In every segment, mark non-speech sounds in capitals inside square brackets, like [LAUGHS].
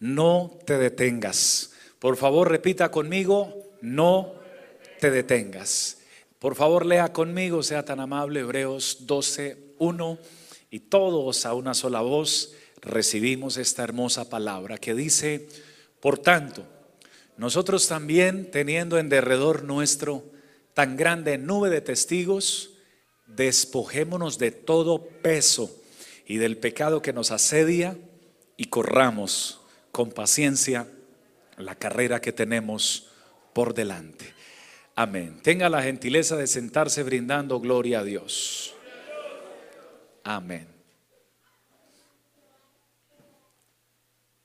no te detengas. Por favor, repita conmigo, no te detengas. Por favor, lea conmigo, sea tan amable, Hebreos 12, 1, y todos a una sola voz recibimos esta hermosa palabra que dice, por tanto, nosotros también, teniendo en derredor nuestro tan grande nube de testigos, despojémonos de todo peso y del pecado que nos asedia y corramos con paciencia la carrera que tenemos por delante. Amén. Tenga la gentileza de sentarse brindando gloria a Dios. Amén.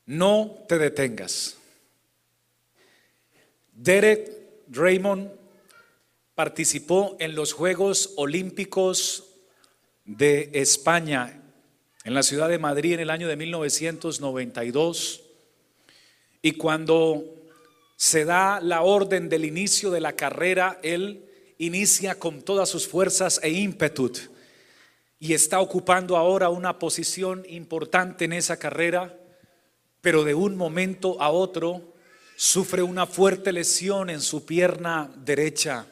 No te detengas. Derek Raymond participó en los Juegos Olímpicos de España en la ciudad de Madrid en el año de 1992 y cuando se da la orden del inicio de la carrera, él inicia con todas sus fuerzas e ímpetu y está ocupando ahora una posición importante en esa carrera, pero de un momento a otro sufre una fuerte lesión en su pierna derecha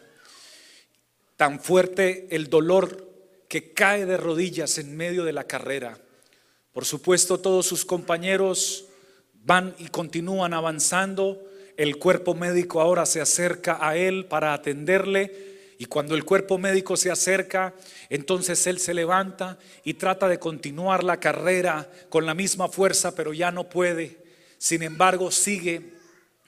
tan fuerte el dolor que cae de rodillas en medio de la carrera. Por supuesto, todos sus compañeros van y continúan avanzando. El cuerpo médico ahora se acerca a él para atenderle. Y cuando el cuerpo médico se acerca, entonces él se levanta y trata de continuar la carrera con la misma fuerza, pero ya no puede. Sin embargo, sigue,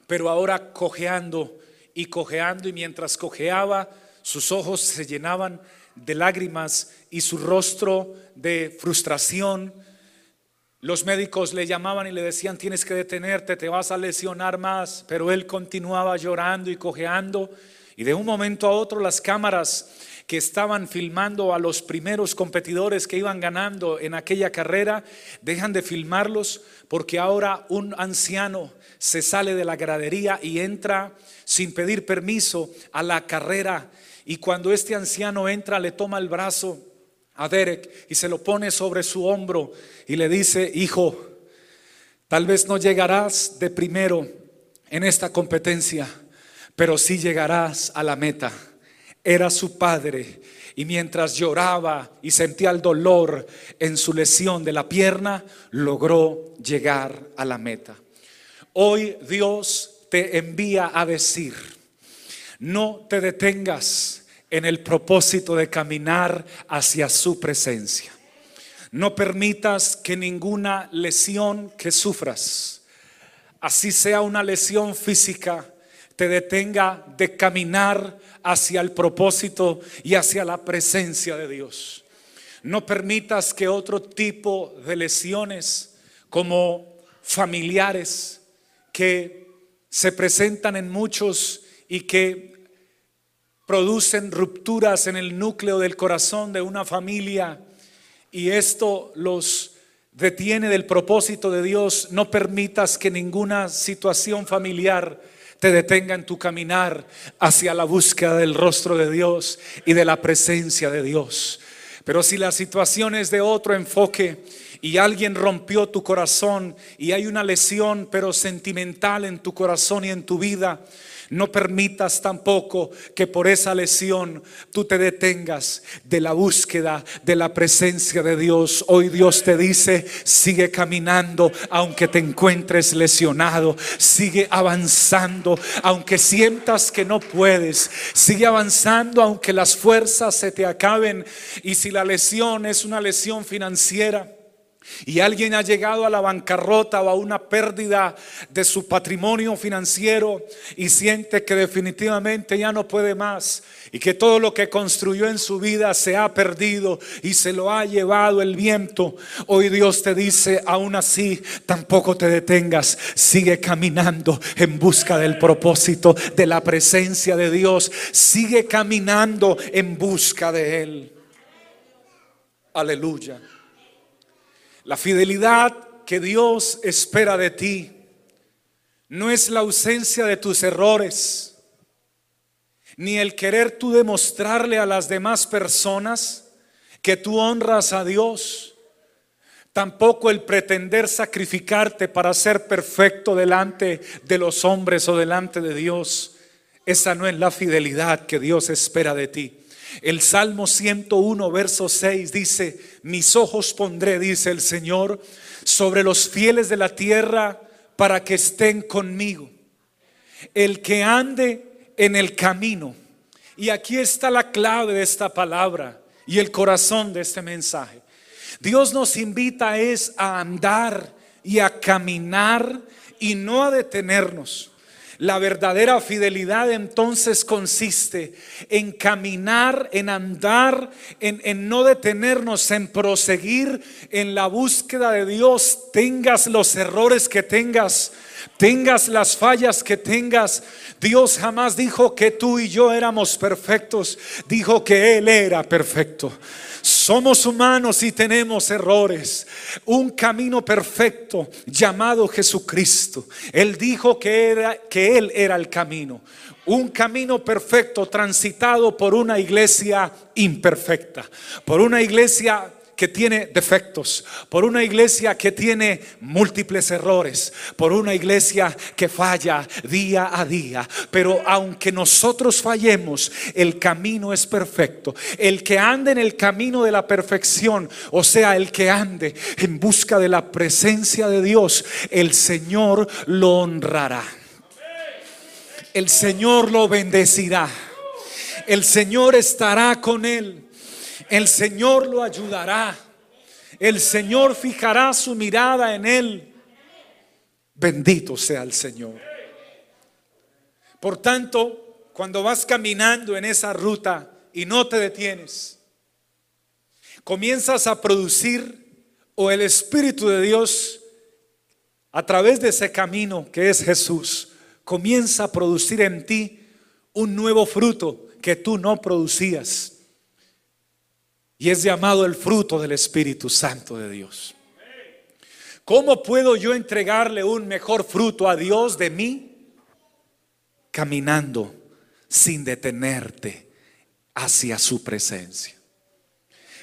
pero ahora cojeando y cojeando. Y mientras cojeaba, sus ojos se llenaban de lágrimas y su rostro de frustración. Los médicos le llamaban y le decían, tienes que detenerte, te vas a lesionar más, pero él continuaba llorando y cojeando. Y de un momento a otro las cámaras que estaban filmando a los primeros competidores que iban ganando en aquella carrera, dejan de filmarlos porque ahora un anciano se sale de la gradería y entra sin pedir permiso a la carrera y cuando este anciano entra, le toma el brazo a Derek y se lo pone sobre su hombro y le dice, hijo, tal vez no llegarás de primero en esta competencia, pero sí llegarás a la meta. Era su padre y mientras lloraba y sentía el dolor en su lesión de la pierna, logró llegar a la meta. Hoy Dios te envía a decir, no te detengas en el propósito de caminar hacia su presencia. No permitas que ninguna lesión que sufras, así sea una lesión física, te detenga de caminar hacia el propósito y hacia la presencia de Dios. No permitas que otro tipo de lesiones como familiares que se presentan en muchos y que producen rupturas en el núcleo del corazón de una familia y esto los detiene del propósito de Dios. No permitas que ninguna situación familiar te detenga en tu caminar hacia la búsqueda del rostro de Dios y de la presencia de Dios. Pero si la situación es de otro enfoque y alguien rompió tu corazón y hay una lesión pero sentimental en tu corazón y en tu vida, no permitas tampoco que por esa lesión tú te detengas de la búsqueda de la presencia de Dios. Hoy Dios te dice, sigue caminando aunque te encuentres lesionado. Sigue avanzando aunque sientas que no puedes. Sigue avanzando aunque las fuerzas se te acaben. Y si la lesión es una lesión financiera, y alguien ha llegado a la bancarrota o a una pérdida de su patrimonio financiero y siente que definitivamente ya no puede más y que todo lo que construyó en su vida se ha perdido y se lo ha llevado el viento. Hoy Dios te dice, aún así, tampoco te detengas, sigue caminando en busca del propósito, de la presencia de Dios, sigue caminando en busca de Él. Aleluya. La fidelidad que Dios espera de ti no es la ausencia de tus errores, ni el querer tú demostrarle a las demás personas que tú honras a Dios. Tampoco el pretender sacrificarte para ser perfecto delante de los hombres o delante de Dios. Esa no es la fidelidad que Dios espera de ti. El Salmo 101, verso 6 dice, mis ojos pondré, dice el Señor, sobre los fieles de la tierra para que estén conmigo. El que ande en el camino. Y aquí está la clave de esta palabra y el corazón de este mensaje. Dios nos invita es a andar y a caminar y no a detenernos. La verdadera fidelidad entonces consiste en caminar, en andar, en, en, no detenernos, en proseguir en la búsqueda de Dios. Tengas los errores que tengas, tengas las fallas que tengas. Dios jamás dijo que tú y yo éramos perfectos, dijo que Él era perfecto. Somos humanos y tenemos errores. Un camino perfecto llamado Jesucristo. Él dijo que, era, que Él era el camino. Un camino perfecto transitado por una iglesia imperfecta. Por una iglesia que tiene defectos, por una iglesia que tiene múltiples errores, por una iglesia que falla día a día. Pero aunque nosotros fallemos, el camino es perfecto. El que ande en el camino de la perfección, o sea, el que ande en busca de la presencia de Dios, el Señor lo honrará. El Señor lo bendecirá. El Señor estará con él. El Señor lo ayudará. El Señor fijará su mirada en él. Bendito sea el Señor. Por tanto, cuando vas caminando en esa ruta y no te detienes, comienzas a producir o el Espíritu de Dios a través de ese camino que es Jesús, comienza a producir en ti un nuevo fruto que tú no producías. Y es llamado el fruto del Espíritu Santo de Dios. ¿Cómo puedo yo entregarle un mejor fruto a Dios de mí? Caminando sin detenerte hacia su presencia.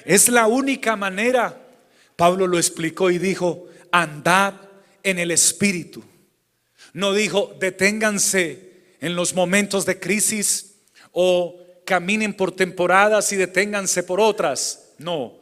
Es la única manera, Pablo lo explicó y dijo, andad en el Espíritu. No dijo, deténganse en los momentos de crisis o caminen por temporadas y deténganse por otras. No.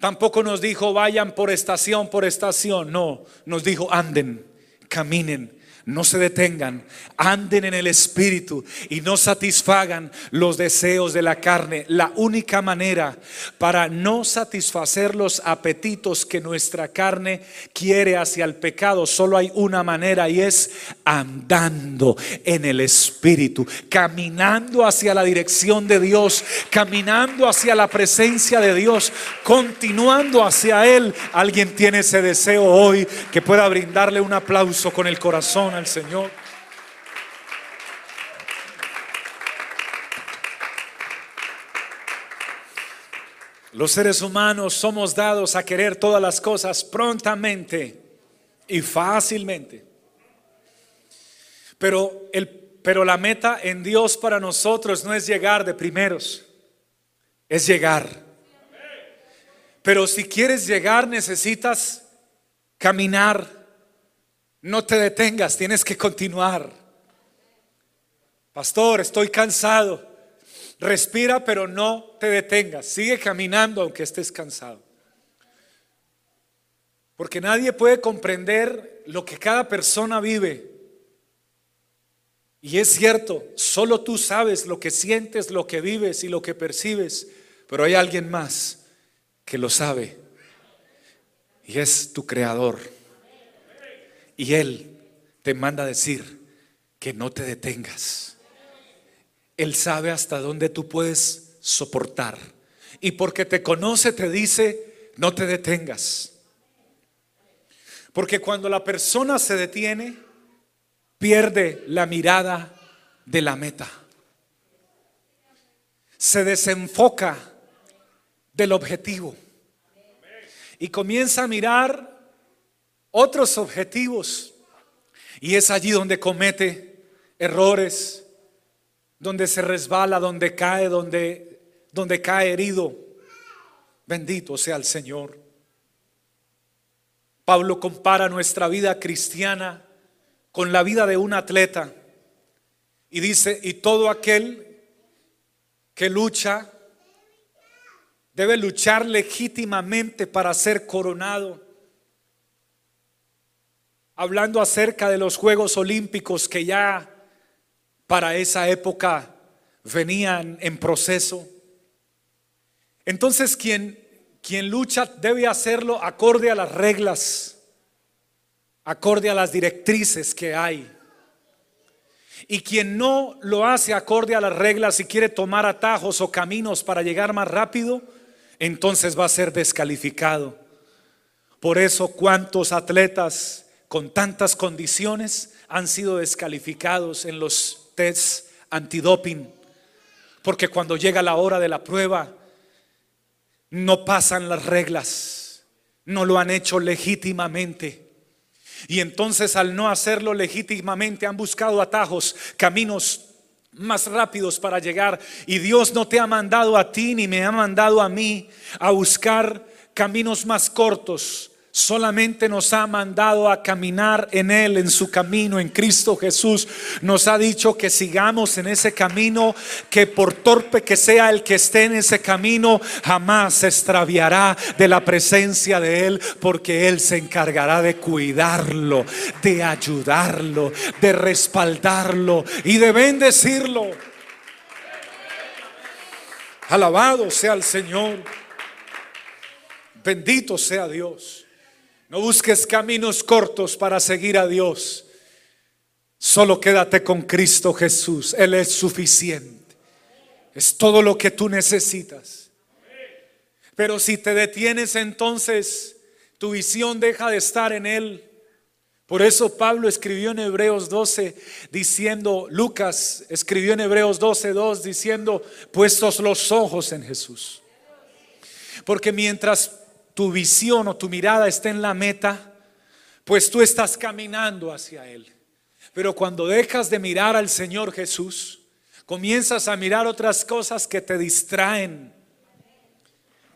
Tampoco nos dijo vayan por estación por estación. No. Nos dijo anden, caminen no se detengan, anden en el Espíritu y no satisfagan los deseos de la carne. La única manera para no satisfacer los apetitos que nuestra carne quiere hacia el pecado, solo hay una manera y es andando en el Espíritu, caminando hacia la dirección de Dios, caminando hacia la presencia de Dios, continuando hacia Él. Alguien tiene ese deseo hoy que pueda brindarle un aplauso con el corazón al Señor. Los seres humanos somos dados a querer todas las cosas prontamente y fácilmente. Pero, el, pero la meta en Dios para nosotros no es llegar de primeros, es llegar. Pero si quieres llegar necesitas caminar no te detengas, tienes que continuar. Pastor, estoy cansado. Respira, pero no te detengas. Sigue caminando aunque estés cansado. Porque nadie puede comprender lo que cada persona vive. Y es cierto, solo tú sabes lo que sientes, lo que vives y lo que percibes. Pero hay alguien más que lo sabe. Y es tu creador. Y Él te manda decir que no te detengas. Él sabe hasta dónde tú puedes soportar. Y porque te conoce te dice, no te detengas. Porque cuando la persona se detiene, pierde la mirada de la meta. Se desenfoca del objetivo. Y comienza a mirar otros objetivos. Y es allí donde comete errores, donde se resbala, donde cae, donde, donde cae herido. Bendito sea el Señor. Pablo compara nuestra vida cristiana con la vida de un atleta y dice, y todo aquel que lucha debe luchar legítimamente para ser coronado. Hablando acerca de los Juegos Olímpicos que ya para esa época venían en proceso. Entonces quien, quien lucha debe hacerlo acorde a las reglas, acorde a las directrices que hay. Y quien no lo hace acorde a las reglas y quiere tomar atajos o caminos para llegar más rápido, entonces va a ser descalificado. Por eso, ¿cuántos atletas con tantas condiciones han sido descalificados en los tests antidoping? Porque cuando llega la hora de la prueba, no pasan las reglas, no lo han hecho legítimamente. Y entonces al no hacerlo legítimamente han buscado atajos, caminos más rápidos para llegar. Y Dios no te ha mandado a ti ni me ha mandado a mí a buscar caminos más cortos, solamente nos ha mandado a caminar en Él, en su camino, en Cristo Jesús. Nos ha dicho que sigamos en ese camino, que por torpe que sea el que esté en ese camino, jamás se extraviará de la presencia de Él, porque Él se encargará de cuidarlo, de ayudarlo, de respaldarlo y de bendecirlo. Alabado sea el Señor. Bendito sea Dios. No busques caminos cortos para seguir a Dios. Solo quédate con Cristo Jesús. Él es suficiente. Es todo lo que tú necesitas. Pero si te detienes entonces, tu visión deja de estar en Él. Por eso Pablo escribió en Hebreos 12 diciendo, Lucas escribió en Hebreos 12, 2 diciendo, puestos los ojos en Jesús. Porque mientras tu visión o tu mirada está en la meta, pues tú estás caminando hacia Él. Pero cuando dejas de mirar al Señor Jesús, comienzas a mirar otras cosas que te distraen,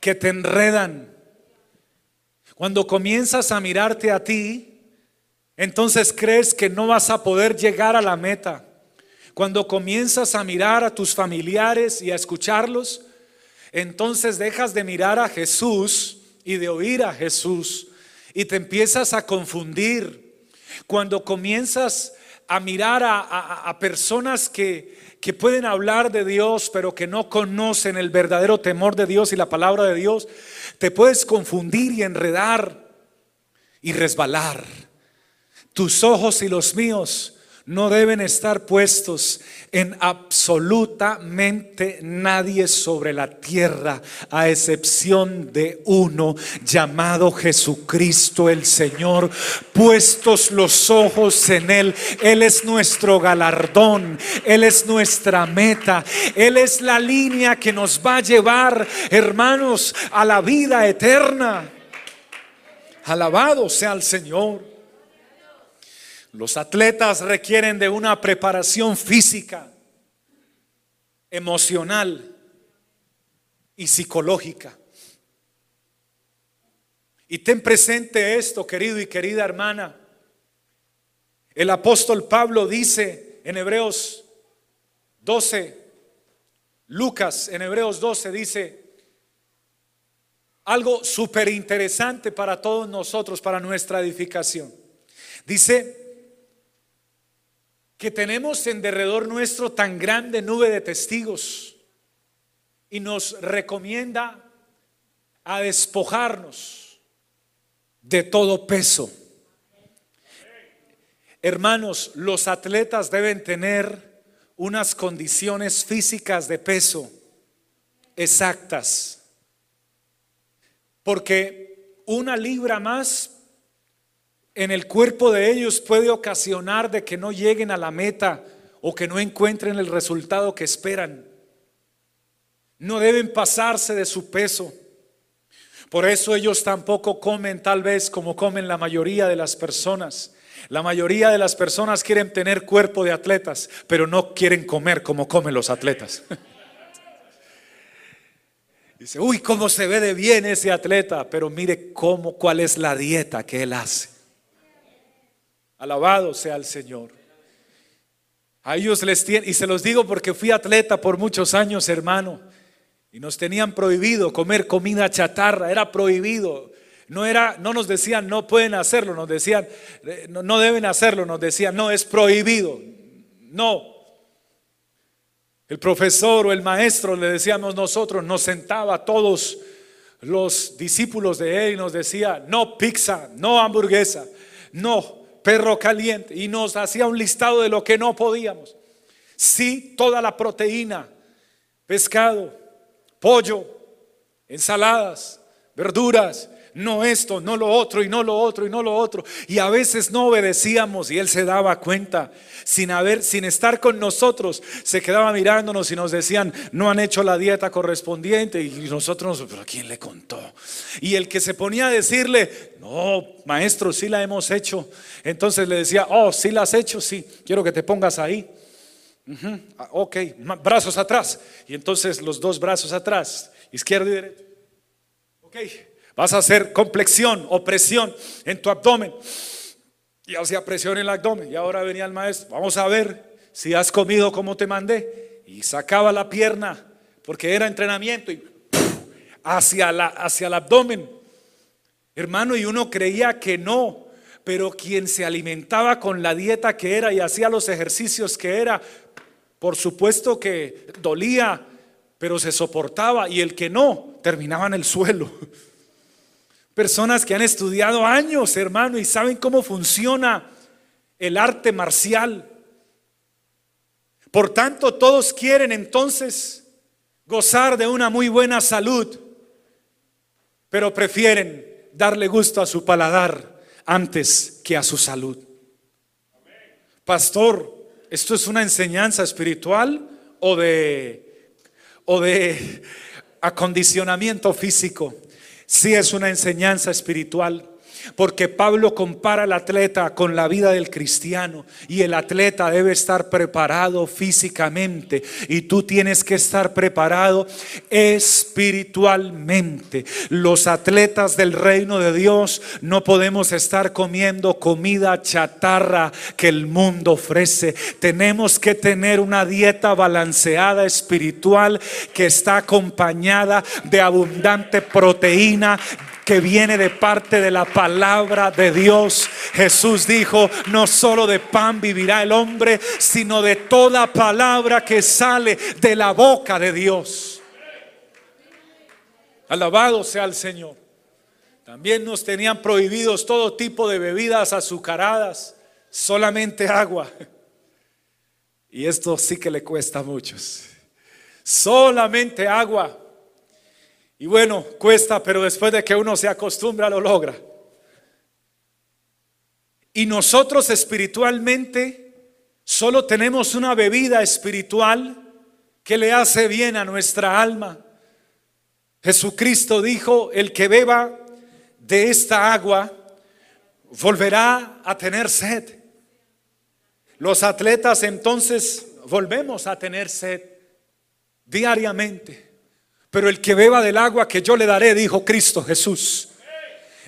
que te enredan. Cuando comienzas a mirarte a ti, entonces crees que no vas a poder llegar a la meta. Cuando comienzas a mirar a tus familiares y a escucharlos, entonces dejas de mirar a Jesús y de oír a Jesús y te empiezas a confundir. Cuando comienzas a mirar a, personas que, que pueden hablar de Dios, pero que no conocen el verdadero temor de Dios y la palabra de Dios, te puedes confundir y enredar y resbalar. Tus ojos y los míos no deben estar puestos en absolutamente nadie sobre la tierra, a excepción de uno llamado Jesucristo el Señor, puestos los ojos en Él. Él es nuestro galardón, Él es nuestra meta, Él es la línea que nos va a llevar, hermanos, a la vida eterna. Alabado sea el Señor. Los atletas requieren de una preparación física, emocional y psicológica. Y ten presente esto, querido y querida hermana. El apóstol Pablo dice en Hebreos 12, Lucas en Hebreos 12 dice algo súper interesante para todos nosotros, para nuestra edificación. Dice, que tenemos en derredor nuestro tan grande nube de testigos y nos recomienda a despojarnos de todo peso. Hermanos, los atletas deben tener unas condiciones físicas de peso exactas, porque una libra más en el cuerpo de ellos puede ocasionar de que no lleguen a la meta o que no encuentren el resultado que esperan. No deben pasarse de su peso. Por eso ellos tampoco comen tal vez como comen la mayoría de las personas. La mayoría de las personas quieren tener cuerpo de atletas, pero no quieren comer como comen los atletas. [LAUGHS] Dice, uy, cómo se ve de bien ese atleta, pero mire cómo, cuál es la dieta que él hace. Alabado sea el Señor. A ellos les tienen, y se los digo porque fui atleta por muchos años, hermano, y nos tenían prohibido comer comida chatarra, era prohibido. No era, no nos decían no pueden hacerlo, nos decían eh, no, no deben hacerlo, nos decían no es prohibido. No. El profesor o el maestro le decíamos nosotros, nos sentaba todos los discípulos de él y nos decía no pizza, no hamburguesa, no perro caliente y nos hacía un listado de lo que no podíamos. Sí, toda la proteína, pescado, pollo, ensaladas, verduras, no esto, no lo otro, y no lo otro, y no lo otro. Y a veces no obedecíamos y él se daba cuenta, sin haber, sin estar con nosotros, se quedaba mirándonos y nos decían, no han hecho la dieta correspondiente. Y nosotros, pero quién le contó? Y el que se ponía a decirle, no, maestro, sí la hemos hecho. Entonces le decía, oh, sí la has hecho, sí, quiero que te pongas ahí. Ah, ok, brazos atrás. Y entonces los dos brazos atrás, izquierda y derecha. Ok, Vas a hacer complexión o presión en tu abdomen. Y hacía presión en el abdomen. Y ahora venía el maestro. Vamos a ver si has comido como te mandé. Y sacaba la pierna, porque era entrenamiento, y hacia, la, hacia el abdomen. Hermano, y uno creía que no. Pero quien se alimentaba con la dieta que era y hacía los ejercicios que era, por supuesto que dolía, pero se soportaba. Y el que no, terminaba en el suelo. [LAUGHS] Personas que han estudiado años, hermano, y saben cómo funciona el arte marcial. Por tanto, todos quieren entonces gozar de una muy buena salud, pero prefieren darle gusto a su paladar antes que a su salud. Pastor, ¿esto es una enseñanza espiritual o de, o de acondicionamiento físico? Si es una enseñanza espiritual. Porque Pablo compara al atleta con la vida del cristiano y el atleta debe estar preparado físicamente y tú tienes que estar preparado espiritualmente. Los atletas del reino de Dios no podemos estar comiendo comida chatarra que el mundo ofrece. Tenemos que tener una dieta balanceada espiritual que está acompañada de abundante proteína que viene de parte de la palabra de Dios. Jesús dijo, no solo de pan vivirá el hombre, sino de toda palabra que sale de la boca de Dios. Alabado sea el Señor. También nos tenían prohibidos todo tipo de bebidas azucaradas, solamente agua. Y esto sí que le cuesta a muchos. Solamente agua. Y bueno, cuesta, pero después de que uno se acostumbra lo logra. Y nosotros espiritualmente solo tenemos una bebida espiritual que le hace bien a nuestra alma. Jesucristo dijo, el que beba de esta agua volverá a tener sed. Los atletas entonces volvemos a tener sed diariamente. Pero el que beba del agua que yo le daré, dijo Cristo Jesús,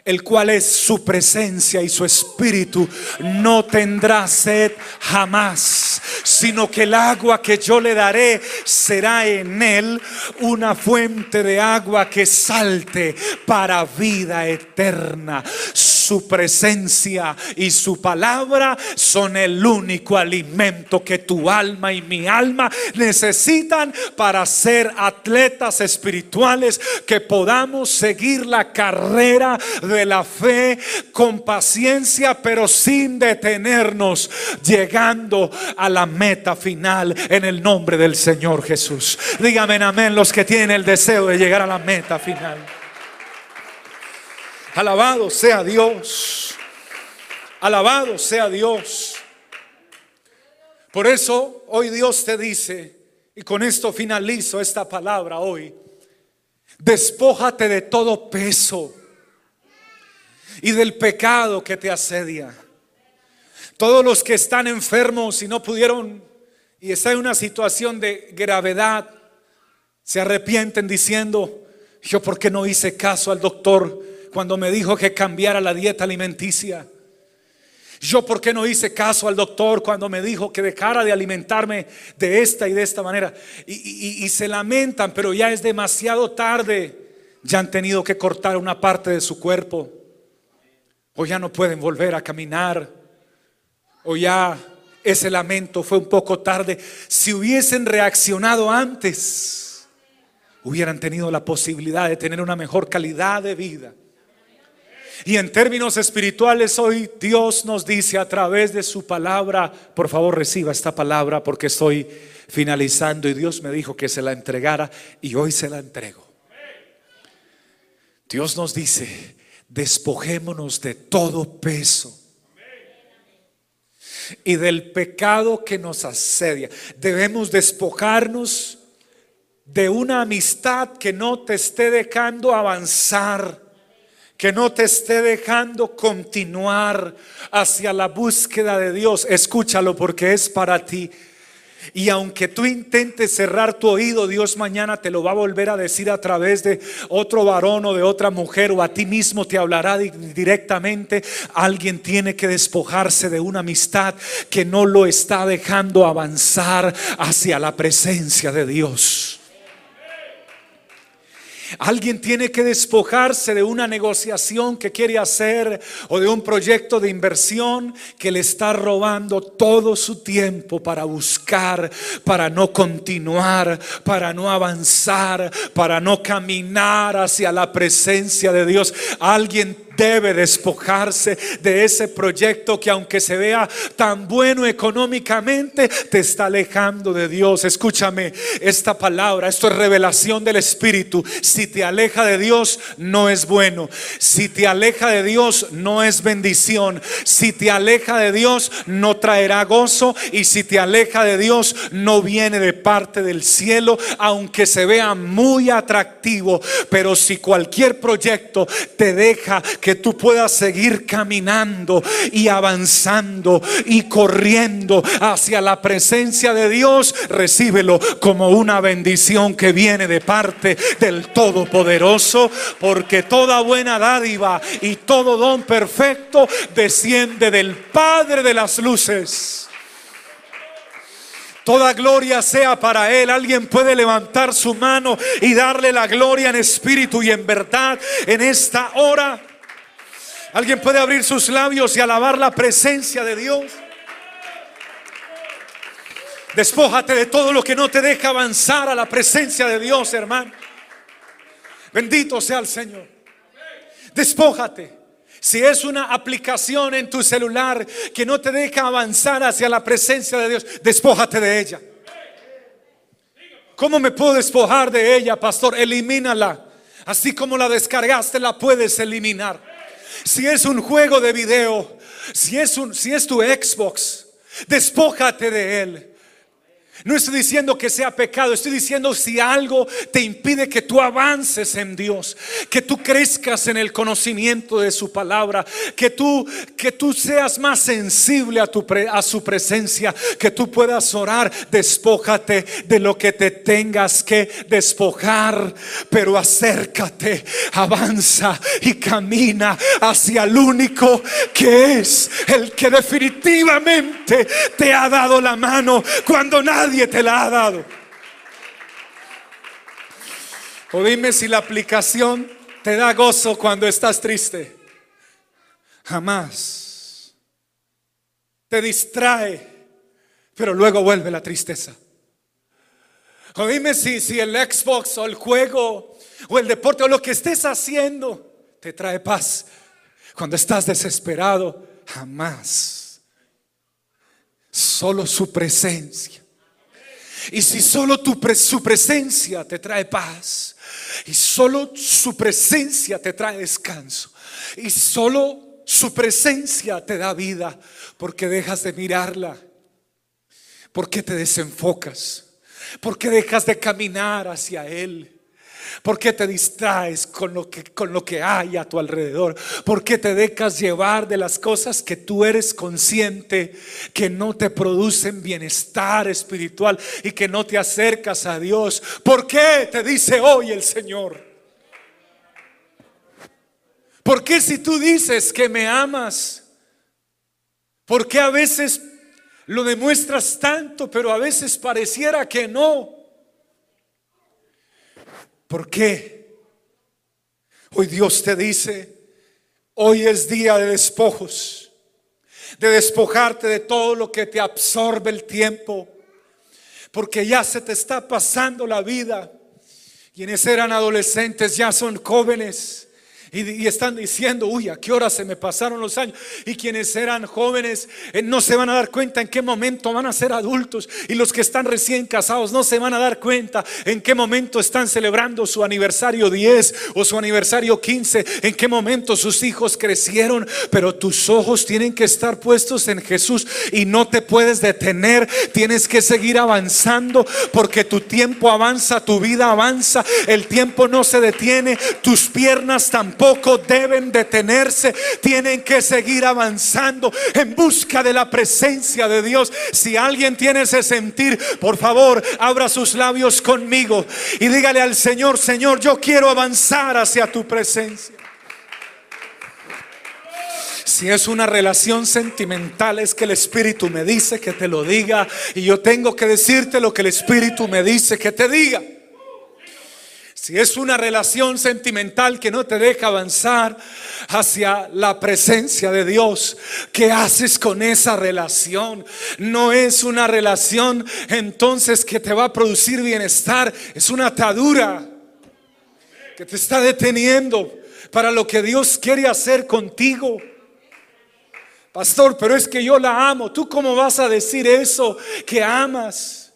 el cual es su presencia y su espíritu, no tendrá sed jamás, sino que el agua que yo le daré será en él una fuente de agua que salte para vida eterna. Su presencia y su palabra son el único alimento que tu alma y mi alma necesitan para ser atletas espirituales que podamos seguir la carrera la fe con paciencia, pero sin detenernos, llegando a la meta final en el nombre del Señor Jesús. Dígame amén los que tienen el deseo de llegar a la meta final. Alabado sea Dios. Alabado sea Dios. Por eso hoy Dios te dice, y con esto finalizo esta palabra hoy, despójate de todo peso y del pecado que te asedia. Todos los que están enfermos y no pudieron y están en una situación de gravedad, se arrepienten diciendo, Yo por qué no hice caso al doctor cuando me dijo que cambiara la dieta alimenticia. Yo por qué no hice caso al doctor cuando me dijo que dejara de alimentarme de esta y de esta manera. Y, y se lamentan, pero ya es demasiado tarde. Ya han tenido que cortar una parte de su cuerpo. O ya no pueden volver a caminar. O ya ese lamento fue un poco tarde. Si hubiesen reaccionado antes, hubieran tenido la posibilidad de tener una mejor calidad de vida. Y en términos espirituales hoy Dios nos dice a través de su palabra, por favor reciba esta palabra porque estoy finalizando y Dios me dijo que se la entregara y hoy se la entrego. Dios nos dice, despojémonos de todo peso y del pecado que nos asedia. Debemos despojarnos de una amistad que no te esté dejando avanzar que no te esté dejando continuar hacia la búsqueda de Dios. Escúchalo porque es para ti. Y aunque tú intentes cerrar tu oído, Dios mañana te lo va a volver a decir a través de otro varón o de otra mujer o a ti mismo te hablará directamente. Alguien tiene que despojarse de una amistad que no lo está dejando avanzar hacia la presencia de Dios. Alguien tiene que despojarse de una negociación que quiere hacer o de un proyecto de inversión que le está robando todo su tiempo para buscar, para no continuar, para no avanzar, para no caminar hacia la presencia de Dios. Alguien debe despojarse de ese proyecto que aunque se vea tan bueno económicamente, te está alejando de Dios. Escúchame esta palabra, esto es revelación del Espíritu. Si te aleja de Dios, no es bueno. Si te aleja de Dios, no es bendición. Si te aleja de Dios, no traerá gozo. Y si te aleja de Dios, no viene de parte del cielo, aunque se vea muy atractivo. Pero si cualquier proyecto te deja que tú puedas seguir caminando y avanzando y corriendo hacia la presencia de Dios, recíbelo como una bendición que viene de parte del Todopoderoso, porque toda buena dádiva y todo don perfecto desciende del Padre de las luces. Toda gloria sea para Él. Alguien puede levantar su mano y darle la gloria en espíritu y en verdad en esta hora. Alguien puede abrir sus labios y alabar la presencia de Dios. Despójate de todo lo que no te deja avanzar a la presencia de Dios, hermano. Bendito sea el Señor. Despójate. Si es una aplicación en tu celular que no te deja avanzar hacia la presencia de Dios, despójate de ella. ¿Cómo me puedo despojar de ella, pastor? Elimínala. Así como la descargaste, la puedes eliminar si es un juego de video, si es, un, si es tu Xbox, despójate de él. No estoy diciendo que sea pecado, estoy diciendo si algo te impide que tú avances en Dios, que tú crezcas en el conocimiento de su palabra, que tú que tú seas más sensible a su presencia, que tú puedas orar, despójate de lo que te tengas que despojar, pero acércate, avanza y camina hacia el único que es el que definitivamente te ha dado la mano cuando nadie Nadie te la ha dado. O dime si la aplicación te da gozo cuando estás triste. Jamás. Te distrae, pero luego vuelve la tristeza. O dime si, si el Xbox o el juego o el deporte o lo que estés haciendo te trae paz. Cuando estás desesperado, jamás. Solo su presencia y si solo tu, su presencia te trae paz, y solo su presencia te trae descanso, y solo su presencia te da vida, porque dejas de mirarla, porque te desenfocas, porque dejas de caminar hacia Él. ¿Por qué te distraes con lo, que, con lo que hay a tu alrededor? ¿Por qué te dejas llevar de las cosas que tú eres consciente que no te producen bienestar espiritual y que no te acercas a Dios? ¿Por qué te dice hoy el Señor? ¿Por qué si tú dices que me amas? ¿Por qué a veces lo demuestras tanto, pero a veces pareciera que no? ¿Por qué? Hoy Dios te dice, hoy es día de despojos, de despojarte de todo lo que te absorbe el tiempo, porque ya se te está pasando la vida. Quienes eran adolescentes ya son jóvenes. Y, están diciendo, uy, ¿a qué hora se me pasaron los años? Y quienes eran jóvenes eh, no se van a dar cuenta en qué momento van a ser adultos. Y los que están recién casados no se van a dar cuenta en qué momento están celebrando su aniversario 10 o su aniversario 15, en qué momento sus hijos crecieron. Pero tus ojos tienen que estar puestos en Jesús y no te puedes detener. Tienes que seguir avanzando porque tu tiempo avanza, tu vida avanza, el tiempo no se detiene, tus piernas tampoco tampoco deben detenerse, tienen que seguir avanzando en busca de la presencia de Dios. Si alguien tiene ese sentir, por favor, abra sus labios conmigo y dígale al Señor, Señor, yo quiero avanzar hacia tu presencia. Si es una relación sentimental, es que el Espíritu me dice que te lo diga y yo tengo que decirte lo que el Espíritu me dice que te diga. Si es una relación sentimental que no te deja avanzar hacia la presencia de Dios, ¿qué haces con esa relación? No es una relación entonces que te va a producir bienestar, es una atadura que te está deteniendo para lo que Dios quiere hacer contigo. Pastor, pero es que yo la amo. ¿Tú cómo vas a decir eso que amas?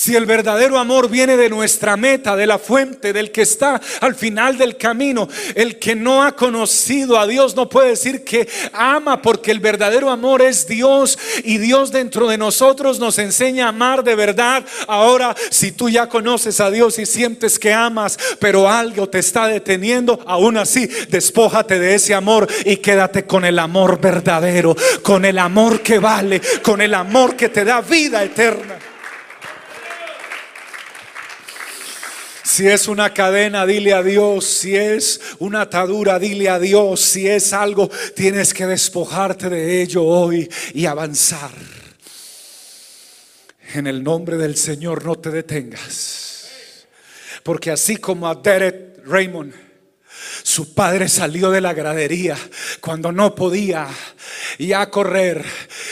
Si el verdadero amor viene de nuestra meta, de la fuente, del que está al final del camino, el que no ha conocido a Dios no puede decir que ama porque el verdadero amor es Dios y Dios dentro de nosotros nos enseña a amar de verdad. Ahora, si tú ya conoces a Dios y sientes que amas, pero algo te está deteniendo, aún así, despójate de ese amor y quédate con el amor verdadero, con el amor que vale, con el amor que te da vida eterna. Si es una cadena, dile a Dios. Si es una atadura, dile a Dios. Si es algo, tienes que despojarte de ello hoy y avanzar. En el nombre del Señor no te detengas. Porque así como a Derek Raymond, su padre salió de la gradería cuando no podía ya correr,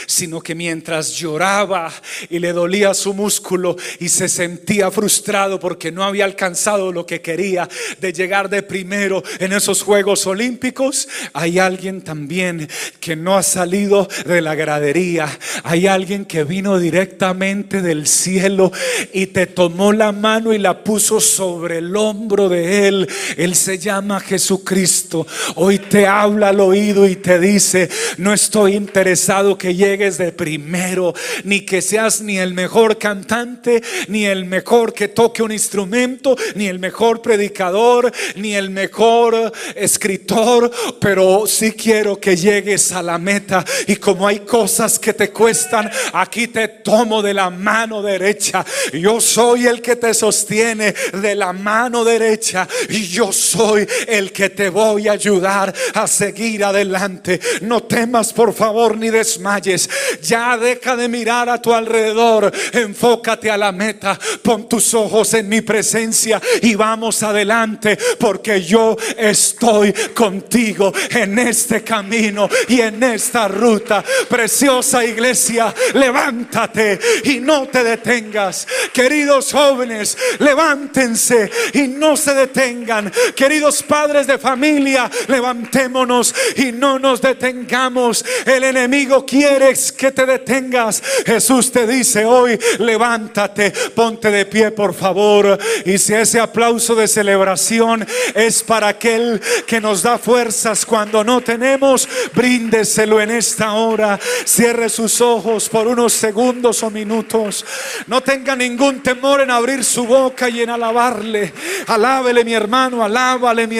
sino que mientras lloraba y le dolía su músculo y se sentía frustrado porque no había alcanzado lo que quería de llegar de primero en esos Juegos Olímpicos, hay alguien también que no ha salido de la gradería, hay alguien que vino directamente del cielo y te tomó la mano y la puso sobre el hombro de él. Él se llama Jesucristo. Hoy te habla al oído y te dice, no estoy interesado que llegues de primero, ni que seas ni el mejor cantante, ni el mejor que toque un instrumento, ni el mejor predicador, ni el mejor escritor, pero sí quiero que llegues a la meta. Y como hay cosas que te cuestan, aquí te tomo de la mano derecha. Yo soy el que te sostiene de la mano derecha y yo soy el que te voy a ayudar a seguir adelante. No temas por favor ni desmayes. Ya deja de mirar a tu alrededor. Enfócate a la meta. Pon tus ojos en mi presencia y vamos adelante porque yo estoy contigo en este camino y en esta ruta. Preciosa iglesia, levántate y no te detengas. Queridos jóvenes, levántense y no se detengan. Queridos padres de familia, levantémonos y no nos detengamos. El enemigo quiere que te detengas. Jesús te dice hoy, levántate, ponte de pie por favor. Y si ese aplauso de celebración es para aquel que nos da fuerzas cuando no tenemos, bríndeselo en esta hora. Cierre sus ojos por unos segundos o minutos. No tenga ningún temor en abrir su boca y en alabarle. Alábele mi hermano, alábale mi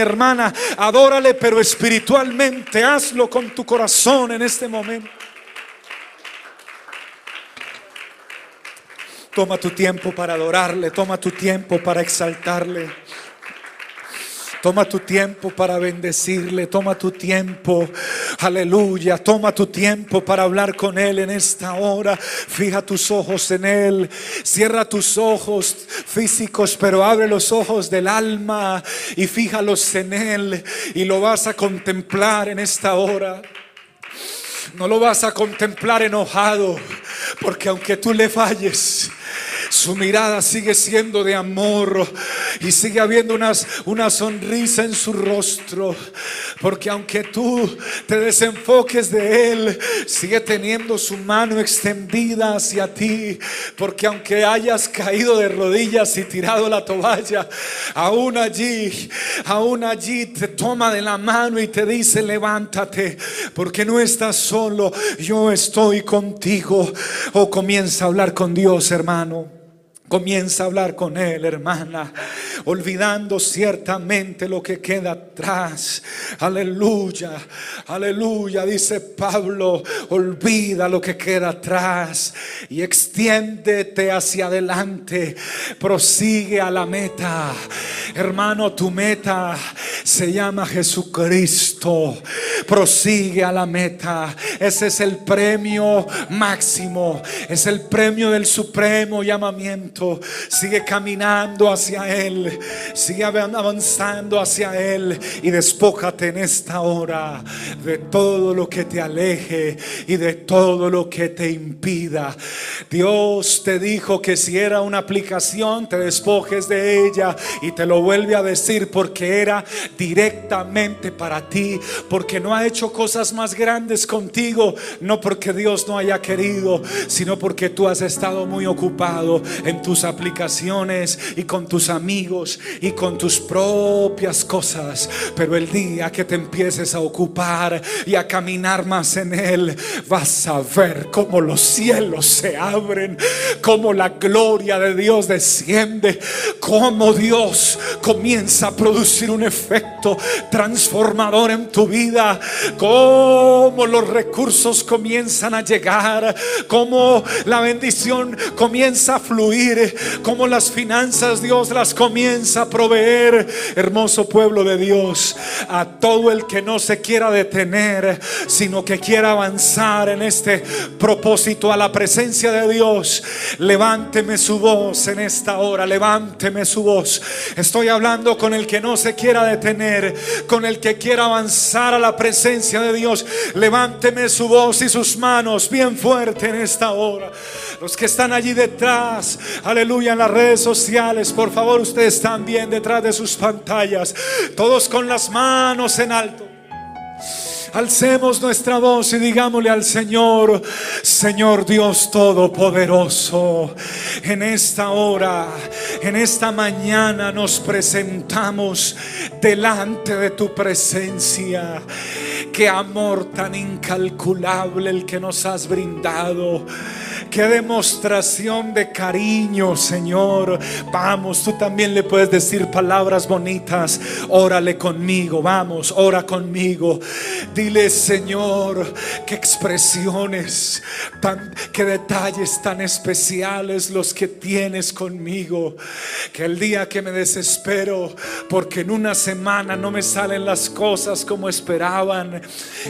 adórale, pero espiritualmente hazlo con tu corazón en este momento. Toma tu tiempo para adorarle, toma tu tiempo para exaltarle. Toma tu tiempo para bendecirle, toma tu tiempo, aleluya, toma tu tiempo para hablar con Él en esta hora. Fija tus ojos en Él, cierra tus ojos físicos, pero abre los ojos del alma y fíjalos en Él y lo vas a contemplar en esta hora. No lo vas a contemplar enojado, porque aunque tú le falles, su mirada sigue siendo de amor y sigue habiendo una sonrisa en su rostro. Porque aunque tú te desenfoques de Él, sigue teniendo su mano extendida hacia ti. Porque aunque hayas caído de rodillas y tirado la toalla, aún allí, aún allí te toma de la mano y te dice, levántate, porque no estás solo, yo estoy contigo. O comienza a hablar con Dios, hermano. Comienza a hablar con Él, hermana, olvidando ciertamente lo que queda atrás. Aleluya, aleluya, dice Pablo, olvida lo que queda atrás y extiéndete hacia adelante, prosigue a la meta. Hermano, tu meta se llama Jesucristo. Prosigue a la meta. Ese es el premio máximo, es el premio del supremo llamamiento. Sigue caminando hacia Él. Sigue avanzando hacia Él. Y despójate en esta hora de todo lo que te aleje y de todo lo que te impida. Dios te dijo que si era una aplicación, te despojes de ella. Y te lo vuelve a decir porque era directamente para ti. Porque no ha hecho cosas más grandes contigo. No porque Dios no haya querido, sino porque tú has estado muy ocupado en tu tus aplicaciones y con tus amigos y con tus propias cosas. Pero el día que te empieces a ocupar y a caminar más en Él, vas a ver cómo los cielos se abren, cómo la gloria de Dios desciende, cómo Dios comienza a producir un efecto transformador en tu vida, cómo los recursos comienzan a llegar, cómo la bendición comienza a fluir como las finanzas Dios las comienza a proveer. Hermoso pueblo de Dios, a todo el que no se quiera detener, sino que quiera avanzar en este propósito a la presencia de Dios, levánteme su voz en esta hora, levánteme su voz. Estoy hablando con el que no se quiera detener, con el que quiera avanzar a la presencia de Dios. Levánteme su voz y sus manos bien fuerte en esta hora. Los que están allí detrás, aleluya, en las redes sociales, por favor, ustedes también detrás de sus pantallas, todos con las manos en alto. Alcemos nuestra voz y digámosle al Señor, Señor Dios Todopoderoso, en esta hora, en esta mañana nos presentamos delante de tu presencia. Qué amor tan incalculable el que nos has brindado. Qué demostración de cariño, Señor. Vamos, tú también le puedes decir palabras bonitas. Órale conmigo, vamos, ora conmigo. Dile, Señor, qué expresiones, tan, qué detalles tan especiales los que tienes conmigo. Que el día que me desespero, porque en una semana no me salen las cosas como esperaban,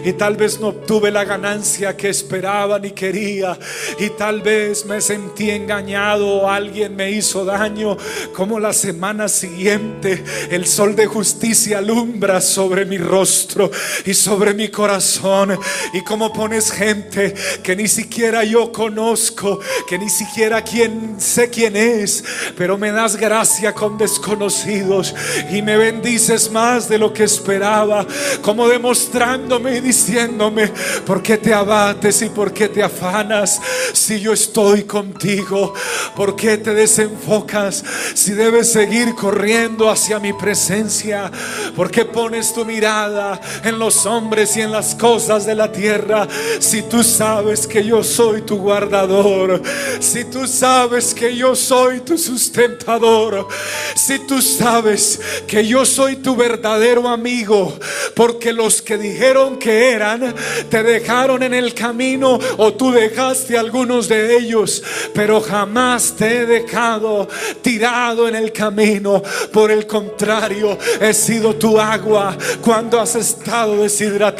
y tal vez no obtuve la ganancia que esperaban y quería, y tal vez me sentí engañado, alguien me hizo daño, como la semana siguiente el sol de justicia alumbra sobre mi rostro y sobre mi corazón. Y como pones gente que ni siquiera yo conozco, que ni siquiera quien sé quién es, pero me das gracia con desconocidos y me bendices más de lo que esperaba, como demostrándome y diciéndome, ¿por qué te abates y por qué te afanas? Si yo estoy contigo? ¿Por qué te desenfocas si debes seguir corriendo hacia mi presencia? ¿Por qué pones tu mirada en los hombres y en las cosas de la tierra si tú sabes que yo soy tu guardador? Si tú sabes que yo soy tu sustentador? Si tú sabes que yo soy tu verdadero amigo? Porque los que dijeron que eran te dejaron en el camino o tú dejaste algunos algunos de ellos, pero jamás te he dejado tirado en el camino. Por el contrario, he sido tu agua cuando has estado deshidratado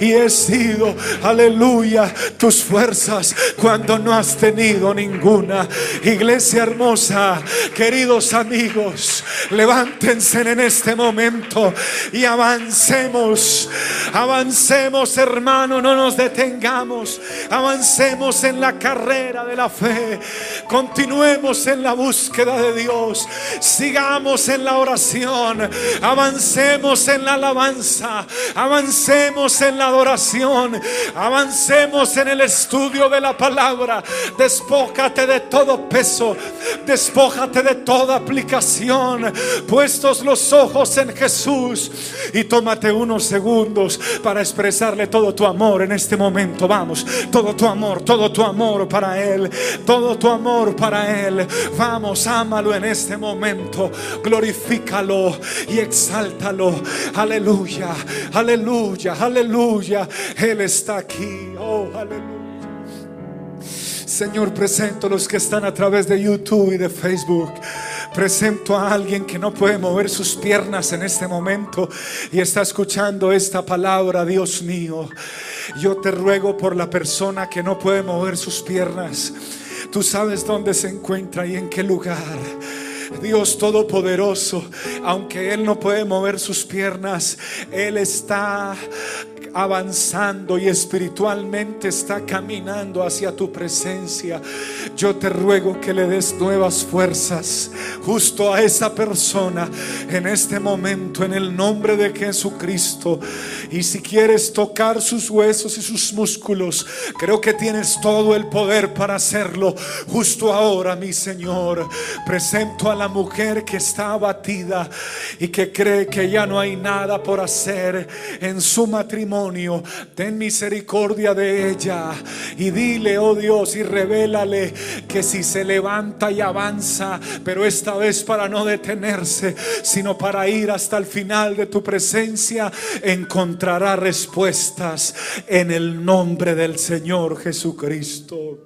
y he sido, aleluya, tus fuerzas cuando no has tenido ninguna. Iglesia hermosa, queridos amigos, levántense en este momento y avancemos. Avancemos, hermano, no nos detengamos. Avancemos en la carrera de la fe. Continuemos en la búsqueda de Dios. Sigamos en la oración. Avancemos en la alabanza. Avancemos en la adoración. Avancemos en el estudio de la palabra. Despójate de todo peso. Despójate de toda aplicación. Puestos los ojos en Jesús. Y tómate unos segundos para expresarle todo tu amor en este momento. Vamos, todo tu amor, todo tu amor para Él. Todo tu amor para Él. Vamos, ámalo en este momento. Glorifícalo y exáltalo. Aleluya, aleluya, aleluya. Él está aquí. Oh, aleluya. Señor, presento los que están a través de YouTube y de Facebook. Presento a alguien que no puede mover sus piernas en este momento y está escuchando esta palabra, Dios mío. Yo te ruego por la persona que no puede mover sus piernas. Tú sabes dónde se encuentra y en qué lugar. Dios Todopoderoso, aunque Él no puede mover sus piernas, Él está avanzando y espiritualmente está caminando hacia tu presencia. Yo te ruego que le des nuevas fuerzas justo a esa persona en este momento en el nombre de Jesucristo. Y si quieres tocar sus huesos y sus músculos, creo que tienes todo el poder para hacerlo justo ahora, mi Señor. Presento a la mujer que está abatida y que cree que ya no hay nada por hacer en su matrimonio ten misericordia de ella y dile, oh Dios, y revélale que si se levanta y avanza, pero esta vez para no detenerse, sino para ir hasta el final de tu presencia, encontrará respuestas en el nombre del Señor Jesucristo.